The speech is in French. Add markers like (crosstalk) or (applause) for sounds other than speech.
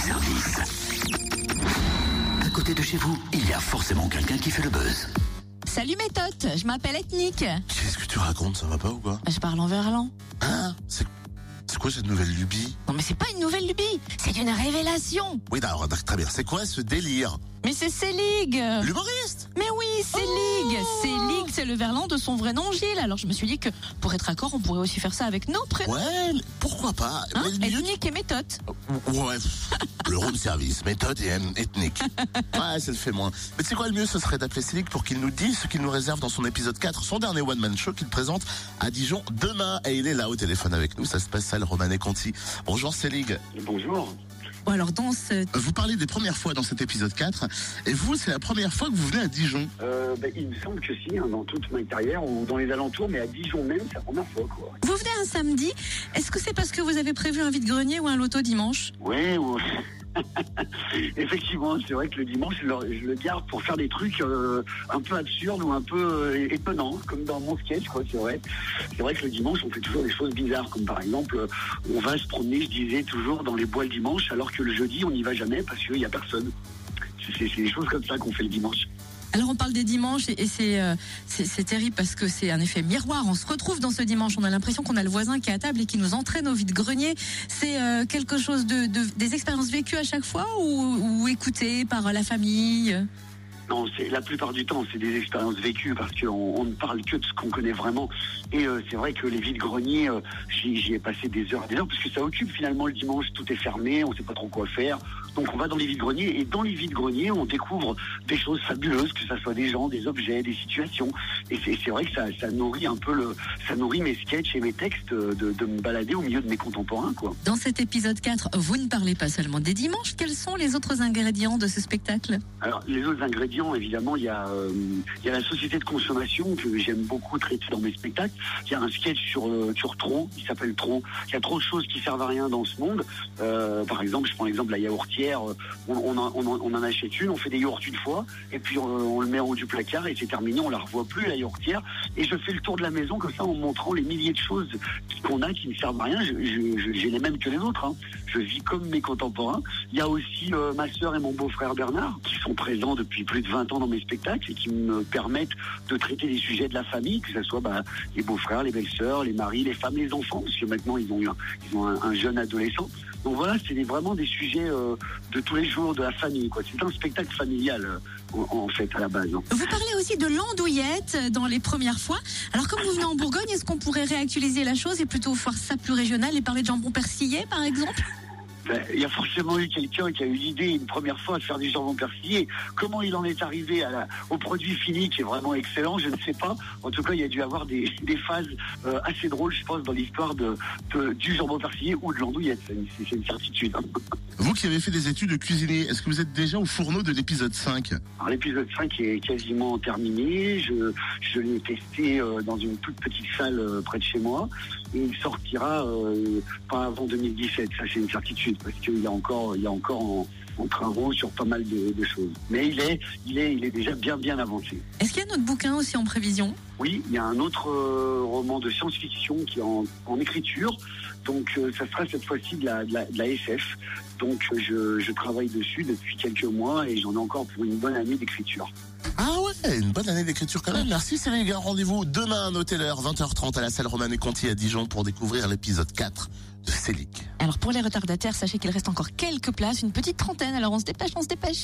service. À côté de chez vous, il y a forcément quelqu'un qui fait le buzz. Salut méthode, je m'appelle Ethnique. Qu'est-ce que tu racontes Ça va pas ou quoi? Je parle en verlan. Hein? C'est c'est quoi cette nouvelle lubie? Non mais c'est pas une nouvelle lubie, c'est une révélation. Oui, d'accord, très bien. C'est quoi ce délire? Mais c'est Célig. L'humoriste? Mais oui, Célig. Célig, c'est le verlan de son vrai nom Gilles. Alors je me suis dit que pour être accord, on pourrait aussi faire ça avec nos prénoms. Ouais, pourquoi pas? Hein? Mais Ethnique et méthode. Ouais, le room service, méthode et ethnique. (laughs) Ouais, ça le fait moins. Mais tu sais quoi, le mieux, ce serait d'appeler Célic pour qu'il nous dise ce qu'il nous réserve dans son épisode 4, son dernier one-man show qu'il présente à Dijon demain. Et il est là au téléphone avec nous. Ça se passe à le Romané Conti. Bonjour Célig. Bonjour. Bon alors dans ce... Vous parlez des premières fois dans cet épisode 4. Et vous, c'est la première fois que vous venez à Dijon. Euh, ben, il me semble que si, hein, dans toute ma carrière ou dans les alentours, mais à Dijon même, c'est la première fois. Quoi. Vous venez un samedi, est-ce que c'est parce que vous avez prévu un vide-grenier ou un loto dimanche? Oui, oui. (laughs) (laughs) Effectivement, c'est vrai que le dimanche, je le, garde pour faire des trucs euh, un peu absurdes ou un peu euh, étonnants, comme dans mon sketch, quoi, c'est vrai. C'est vrai que le dimanche, on fait toujours des choses bizarres, comme par exemple, euh, on va se promener, je disais, toujours dans les bois le dimanche, alors que le jeudi, on n'y va jamais parce qu'il n'y a personne. C'est des choses comme ça qu'on fait le dimanche. Alors on parle des dimanches et euh, c'est c'est terrible parce que c'est un effet miroir. On se retrouve dans ce dimanche, on a l'impression qu'on a le voisin qui est à table et qui nous entraîne au vide-grenier. C'est euh, quelque chose de, de- des expériences vécues à chaque fois ou, ou écoutées par la famille? Non, c'est la plupart du temps, c'est des expériences vécues parce qu'on on ne parle que de ce qu'on connaît vraiment. Et euh, c'est vrai que les vides-greniers, euh, j'y j'y ai passé des heures des heures parce que ça occupe finalement le dimanche, tout est fermé, on ne sait pas trop quoi faire. Donc on va dans les vides-greniers et dans les vides-greniers, on découvre des choses fabuleuses, que ce soit des gens, des objets, des situations. Et c'est vrai que ça, ça nourrit un peu le, ça nourrit mes sketchs et mes textes euh, de, de me balader au milieu de mes contemporains, quoi. Dans cet épisode 4, vous ne parlez pas seulement des dimanches. Quels sont les autres ingrédients de ce spectacle? Alors, les autres ingrédients, évidemment, il y, a, euh, il y a la société de consommation que j'aime beaucoup traiter dans mes spectacles. Il y a un sketch sur, euh, sur trop, il s'appelle Trop. Il y a trop de choses qui servent à rien dans ce monde. Euh, par exemple, je prends l'exemple de la yaourtière. Euh, On, en, achète une, on fait des yaourts une fois, et puis on, on le met en haut du placard et c'est terminé, on la revoit plus, la yaourtière. Et je fais le tour de la maison comme ça en montrant les milliers de choses qu'on a qui ne servent à rien. J'ai les mêmes que les autres. hein. Je vis comme mes contemporains. Il y a aussi euh, ma sœur et mon beau-frère Bernard qui sont présents depuis plus de 20 ans dans mes spectacles et qui me permettent de traiter des sujets de la famille, que ce soit bah, les beaux-frères, les belles-sœurs, les maris, les femmes, les enfants, parce que maintenant ils ont, eu un, ils ont un, un jeune adolescent. Donc voilà, c'est vraiment des sujets euh, de tous les jours de la famille. quoi. C'est un spectacle familial euh, en, fait à la base. hein. Vous parlez aussi de l'andouillette dans les premières fois. Alors comme vous venez en Bourgogne, est-ce qu'on pourrait réactualiser la chose et plutôt faire ça plus régional et parler de jambon persillé par exemple? Il y a forcément eu quelqu'un qui a eu l'idée une première fois de faire du jambon persillé. Comment il en est arrivé à la- au produit fini qui est vraiment excellent, je ne sais pas. En tout cas, il y a dû avoir des, des phases euh, assez drôles, je pense, dans l'histoire de, de- du jambon persillé ou de l'andouillette. C'est une, certitude. hein. Vous qui avez fait des études de cuisinier, est-ce que vous êtes déjà au fourneau de l'épisode 5 Alors, l'épisode 5 est quasiment terminé. Je, je l'ai testé euh, dans une toute petite salle euh, près de chez moi. Et il sortira euh, pas avant 2017. Ça, c'est une certitude parce qu'il y a encore, il y a encore en, en travaux sur pas mal de, de choses. Mais il est, il est, il est déjà bien, bien avancé. Est-ce qu'il y a un autre bouquin aussi en prévision? Oui, il y a un autre euh, roman de science-fiction qui est en, en écriture. Donc, euh, ça sera cette fois-ci de la, de, la, de la SF. Donc, je, je travaille dessus depuis quelques mois et j'en ai encore pour une bonne année d'écriture. Ah ouais, une bonne année d'écriture quand même. Merci Céline. Rendez-vous demain, notez l'heure, 20h30 à la salle Romaine Conti à Dijon pour découvrir l'épisode 4 de Célic. Alors pour les retardataires, sachez qu'il reste encore quelques places, une petite trentaine, alors on se dépêche, on se dépêche.